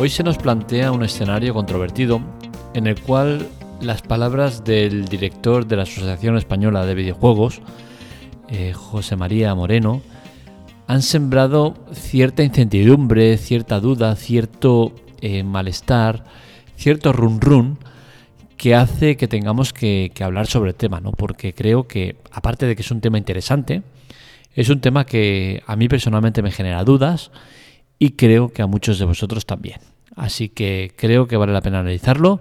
Hoy se nos plantea un escenario controvertido en el cual las palabras del director de la Asociación Española de Videojuegos, eh, José María Moreno, han sembrado cierta incertidumbre, cierta duda, cierto eh, malestar, cierto run run que hace que tengamos que, que, hablar sobre el tema, ¿no? Porque creo que, aparte de que es un tema interesante, es un tema que a mí personalmente me genera dudas y creo que a muchos de vosotros también. Así que creo que vale la pena analizarlo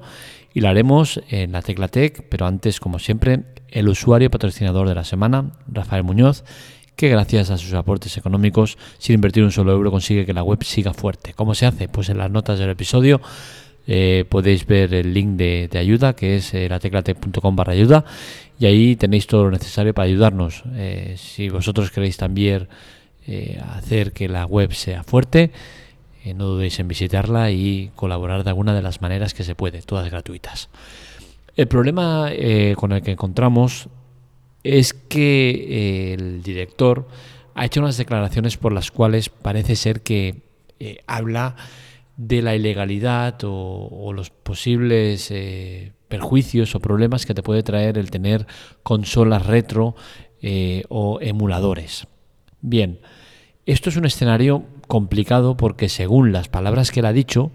y lo haremos en la Teclatec, pero antes, como siempre, el usuario patrocinador de la semana, Rafael Muñoz, que gracias a sus aportes económicos, sin invertir un solo euro, consigue que la web siga fuerte. ¿Cómo se hace? Pues en las notas del episodio eh, podéis ver el link de, ayuda, que es eh, lateclatec.com barra ayuda, y ahí tenéis todo lo necesario para ayudarnos. Eh, si vosotros queréis también eh, hacer que la web sea fuerte, eh, no dudéis en visitarla y colaborar de alguna de las maneras que se puede, todas gratuitas. El problema eh, con el que encontramos es que el director ha hecho unas declaraciones por las cuales parece ser que habla de la ilegalidad o, los posibles perjuicios o problemas que te puede traer el tener consolas retro o emuladores. Bien, esto es un escenario complicado porque según las palabras que él ha dicho,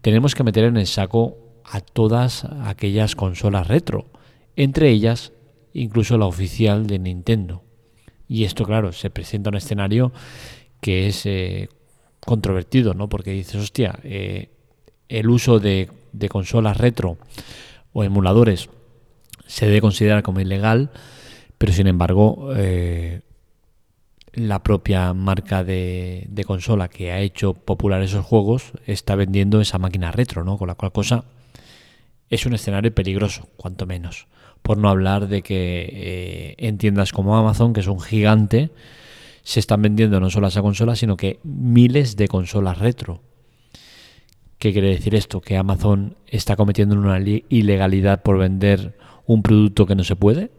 tenemos que meter en el saco a todas aquellas consolas retro, entre ellas incluso la oficial de Nintendo. Y esto, claro, se presenta un escenario que es eh, controvertido, ¿no? Porque dices, hostia, eh, el uso de, consolas retro o emuladores se debe considerar como ilegal, pero sin embargo, eh, la propia marca de, de, consola que ha hecho popular esos juegos está vendiendo esa máquina retro, ¿no? Con la cual cosa es un escenario peligroso, cuanto menos. Por no hablar de que eh, en tiendas como Amazon, que es un gigante, se están vendiendo no solo esa consola, sino que miles de consolas retro. ¿Qué quiere decir esto? Que Amazon está cometiendo una ilegalidad por vender un producto que no se puede.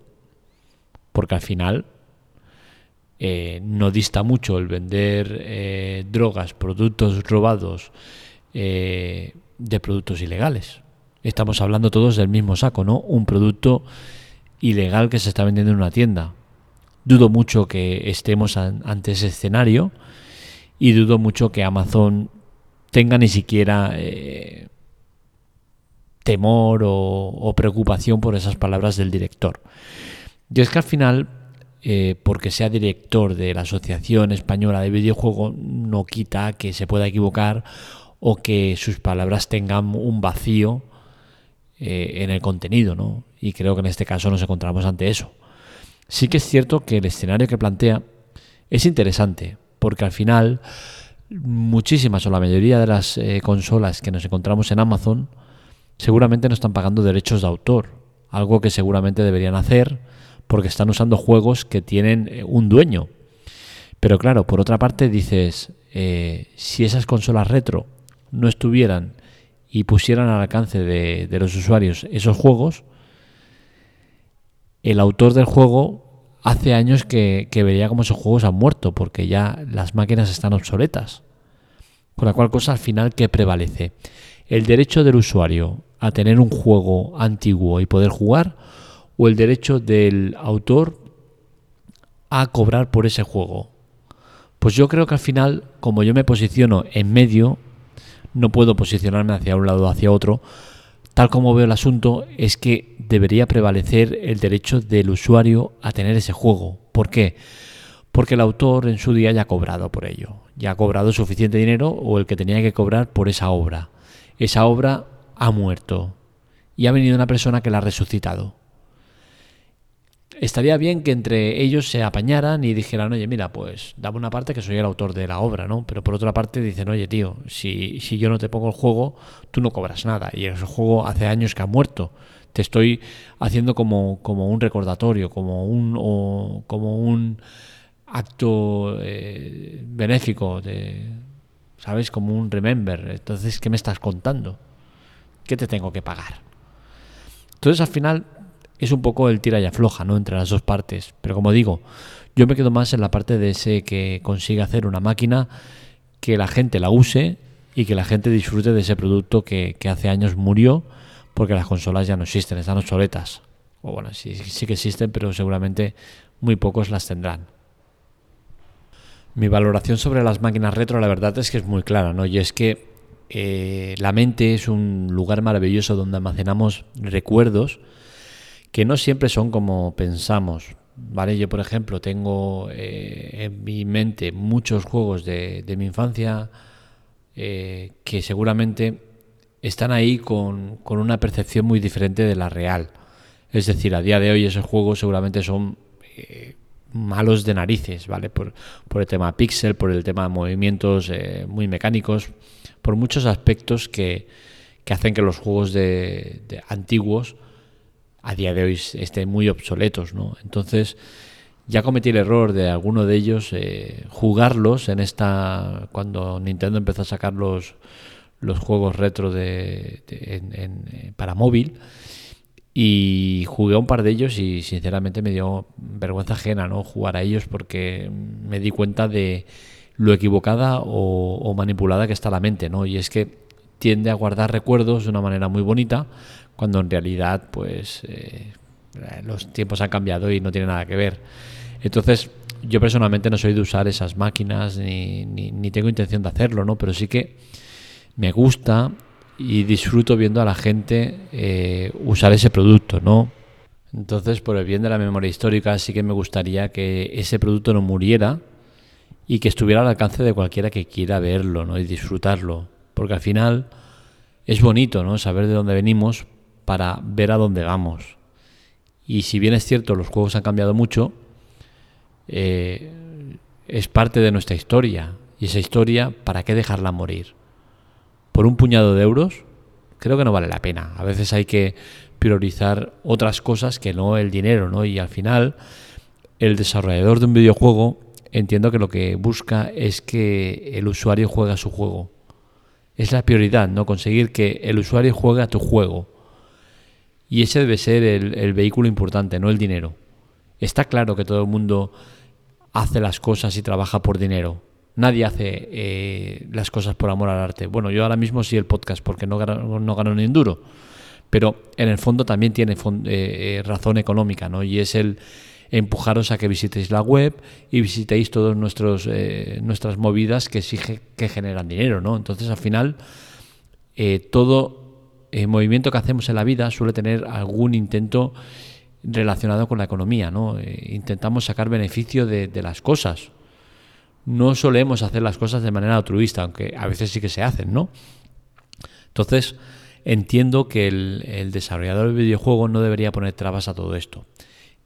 Porque al final eh, no dista mucho el vender eh, drogas, productos robados eh, de productos ilegales. Estamos hablando todos del mismo saco, ¿no? Un producto ilegal que se está vendiendo en una tienda. Dudo mucho que estemos an ante ese escenario y dudo mucho que Amazon tenga ni siquiera temor o, o, preocupación por esas palabras del director. Y es que al final, eh, porque sea director de la Asociación Española de Videojuegos, no quita que se pueda equivocar o que sus palabras tengan un vacío eh, en el contenido, ¿no? Y creo que en este caso nos encontramos ante eso. Sí que es cierto que el escenario que plantea es interesante, porque al final muchísimas o la mayoría de las eh, consolas que nos encontramos en Amazon seguramente no están pagando derechos de autor, algo que seguramente deberían hacer porque están usando juegos que tienen eh, un dueño. Pero claro, por otra parte dices, eh, si esas consolas retro no estuvieran y pusieran al alcance de, de los usuarios esos juegos, el autor del juego hace años que, que, vería como esos juegos han muerto, porque ya las máquinas están obsoletas. Con la cual cosa al final que prevalece. El derecho del usuario a tener un juego antiguo y poder jugar, o el derecho del autor a cobrar por ese juego. Pues yo creo que al final, como yo me posiciono en medio, no puedo posicionarme hacia un lado o hacia otro, tal como veo el asunto, es que debería prevalecer el derecho del usuario a tener ese juego. ¿Por qué? Porque el autor en su día ya ha cobrado por ello. Ya ha cobrado suficiente dinero o el que tenía que cobrar por esa obra. Esa obra ha muerto y ha venido una persona que la ha resucitado. Estaría bien que entre ellos se apañaran y dijeran, oye, mira, pues dame una parte que soy el autor de la obra, ¿no? Pero por otra parte dicen, oye, tío, si, si yo no te pongo el juego, tú no cobras nada. Y ese juego hace años que ha muerto te estoy haciendo como, como un recordatorio, como un, o, como un acto eh, benéfico, de, ¿sabes? Como un remember. Entonces, ¿qué me estás contando? ¿Qué te tengo que pagar? Entonces, al final, es un poco el tira y afloja, ¿no? Entre las dos partes. Pero como digo, yo me quedo más en la parte de ese que consigue hacer una máquina que la gente la use y que la gente disfrute de ese producto que, hace años murió porque las consolas ya no existen, están obsoletas. O bueno, sí, sí que existen, pero seguramente muy pocos las tendrán. Mi valoración sobre las máquinas retro, la verdad es que es muy clara, ¿no? Y es que eh, la mente es un lugar maravilloso donde almacenamos recuerdos que no siempre son como pensamos. ¿Vale? Yo, por ejemplo, tengo eh, en mi mente muchos juegos de, mi infancia eh, que seguramente están ahí con, con, una percepción muy diferente de la real. Es decir, a día de hoy esos juegos seguramente son malos de narices, ¿vale? Por, por, el tema pixel, por el tema de movimientos muy mecánicos, por muchos aspectos que, que hacen que los juegos de, antiguos a día de hoy estén muy obsoletos, ¿no? Entonces, ya cometí el error de alguno de ellos eh, jugarlos en esta cuando Nintendo empezó a sacar los, los juegos retro de, eh, para móvil y jugué un par de ellos y sinceramente me dio vergüenza ajena no jugar a ellos porque me di cuenta de lo equivocada o, manipulada que está la mente, ¿no? Y es que tiende a guardar recuerdos de una manera muy bonita, cuando en realidad, pues, eh, los tiempos han cambiado y no tiene nada que ver. Entonces, yo personalmente no soy de usar esas máquinas ni, ni, tengo intención de hacerlo, ¿no? Pero sí que me gusta y disfruto viendo a la gente eh, usar ese producto, ¿no? Entonces, por el bien de la memoria histórica, sí que me gustaría que ese producto no muriera, y que estuviera al alcance de cualquiera que quiera verlo ¿no? y disfrutarlo. Porque al final es bonito ¿no? saber de dónde venimos para ver a dónde vamos. Y si bien es cierto, los juegos han cambiado mucho, eh, es parte de nuestra historia. Y esa historia, ¿para qué dejarla morir? ¿Por un puñado de euros? Creo que no vale la pena. A veces hay que priorizar otras cosas que no el dinero, ¿no? Y al final, el desarrollador de un videojuego entiendo que lo que busca es que el usuario juegue a su juego. Es la prioridad, ¿no? Conseguir que el usuario juegue a tu juego. Y ese debe ser el, vehículo importante, no el dinero. Está claro que todo el mundo hace las cosas y trabaja por dinero. Nadie hace eh, las cosas por amor al arte. Bueno, yo ahora mismo sí el podcast porque no gano, no ni un duro. Pero en el fondo también tiene eh, eh, razón económica, ¿no? Y es el, empujaros a que visitéis la web y visitéis todas eh, nuestras movidas que exige que generan dinero, ¿no? Entonces, al final, eh, todo eh, movimiento que hacemos en la vida suele tener algún intento relacionado con la economía, ¿no? intentamos sacar beneficio de, las cosas. No solemos hacer las cosas de manera altruista, aunque a veces sí que se hacen, ¿no? Entonces, entiendo que el, el desarrollador del videojuego no debería poner trabas a todo esto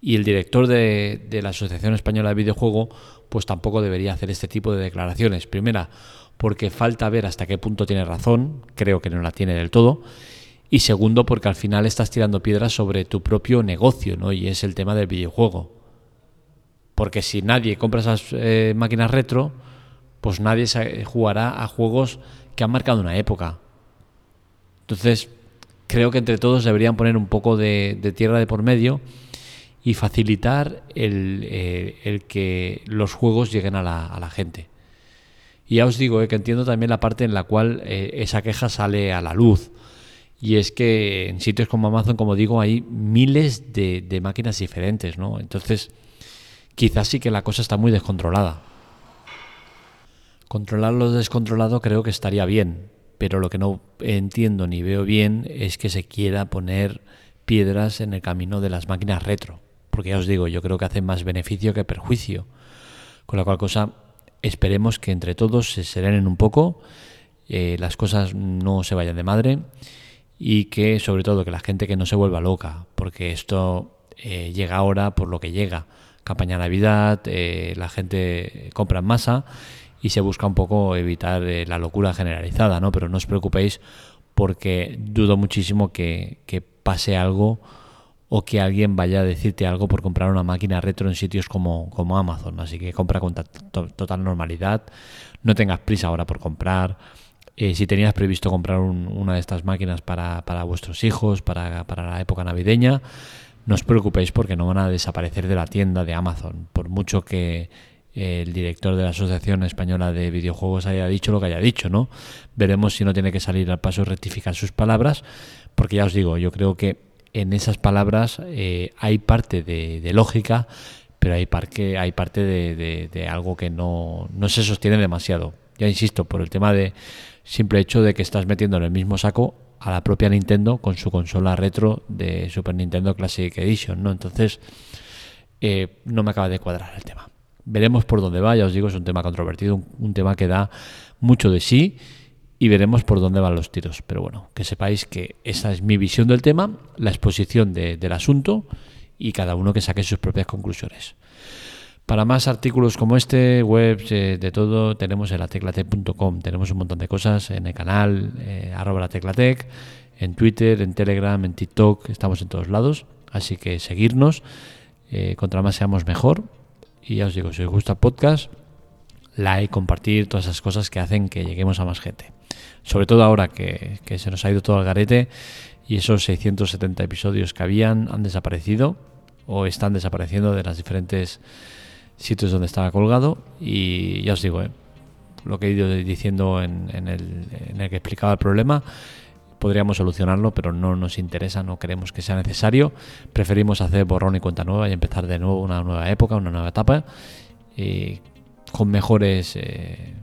y el director de, la Asociación Española de Videojuego pues tampoco debería hacer este tipo de declaraciones. Primera, porque falta ver hasta qué punto tiene razón, creo que no la tiene del todo. Y segundo, porque al final estás tirando piedras sobre tu propio negocio, ¿no? Y es el tema del videojuego. Porque si nadie compra esas eh, máquinas retro, pues nadie jugará a juegos que han marcado una época. Entonces, creo que entre todos deberían poner un poco de tierra de por medio y facilitar eh, el, que los juegos lleguen a la, a la gente. Y ya os digo eh, que entiendo también la parte en la cual eh, esa queja sale a la luz. Y es que en sitios como Amazon, como digo, hay miles de, de máquinas diferentes, ¿no? Entonces, quizás sí que la cosa está muy descontrolada. Controlar lo descontrolado creo que estaría bien, pero lo que no entiendo ni veo bien es que se quiera poner piedras en el camino de las máquinas retro porque ya os digo, yo creo que hace más beneficio que perjuicio. Con la cual cosa, esperemos que entre todos se serenen un poco, eh, las cosas no se vayan de madre y que sobre todo que la gente que no se vuelva loca, porque esto eh, llega ahora por lo que llega. Campaña Navidad, eh, la gente compra en masa y se busca un poco evitar la locura generalizada, ¿no? Pero no os preocupéis porque dudo muchísimo que, que pase algo o que alguien vaya a decirte algo por comprar una máquina retro en sitios como, como Amazon. Así que compra con total normalidad. No tengas prisa ahora por comprar. Eh, si tenías previsto comprar una de estas máquinas para, para vuestros hijos, para, para, la época navideña, no os preocupéis porque no van a desaparecer de la tienda de Amazon. Por mucho que el director de la Asociación Española de Videojuegos haya dicho lo que haya dicho, ¿no? Veremos si no tiene que salir al paso rectificar sus palabras, porque ya os digo, yo creo que en esas palabras eh, hay parte de, lógica, pero hay, parte, hay parte de, algo que no, no se sostiene demasiado. Ya insisto, por el tema de simple hecho de que estás metiendo en el mismo saco a la propia Nintendo con su consola retro de Super Nintendo Classic Edition, ¿no? Entonces, eh, no me acaba de cuadrar el tema. Veremos por dónde va, ya os digo, es un tema controvertido, un, tema que da mucho de sí y veremos por dónde van los tiros. Pero bueno, que sepáis que esa es mi visión del tema, la exposición del asunto y cada uno que saque sus propias conclusiones. Para más artículos como este, webs, eh, de todo, tenemos en lateclatec.com. Tenemos un montón de cosas en el canal, eh, arroba la teclatec, en Twitter, en Telegram, en TikTok, estamos en todos lados. Así que seguirnos, eh, contra más seamos mejor. Y ya os digo, si os gusta el podcast, like, compartir, todas esas cosas que hacen que lleguemos a más gente. Sobre todo ahora que, se nos ha ido todo al garete y esos 670 episodios que habían han desaparecido o están desapareciendo de los diferentes sitios donde estaba colgado. Y ya os digo, eh, lo que he ido diciendo en, el, que explicaba el problema, podríamos solucionarlo, pero no nos interesa, no queremos que sea necesario. Preferimos hacer borrón y cuenta nueva y empezar de nuevo una nueva época, una nueva etapa, con mejores eh,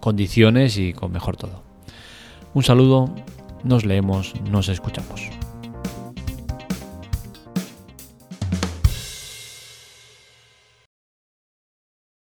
condiciones y con mejor todo. Un saludo, nos leemos, nos escuchamos.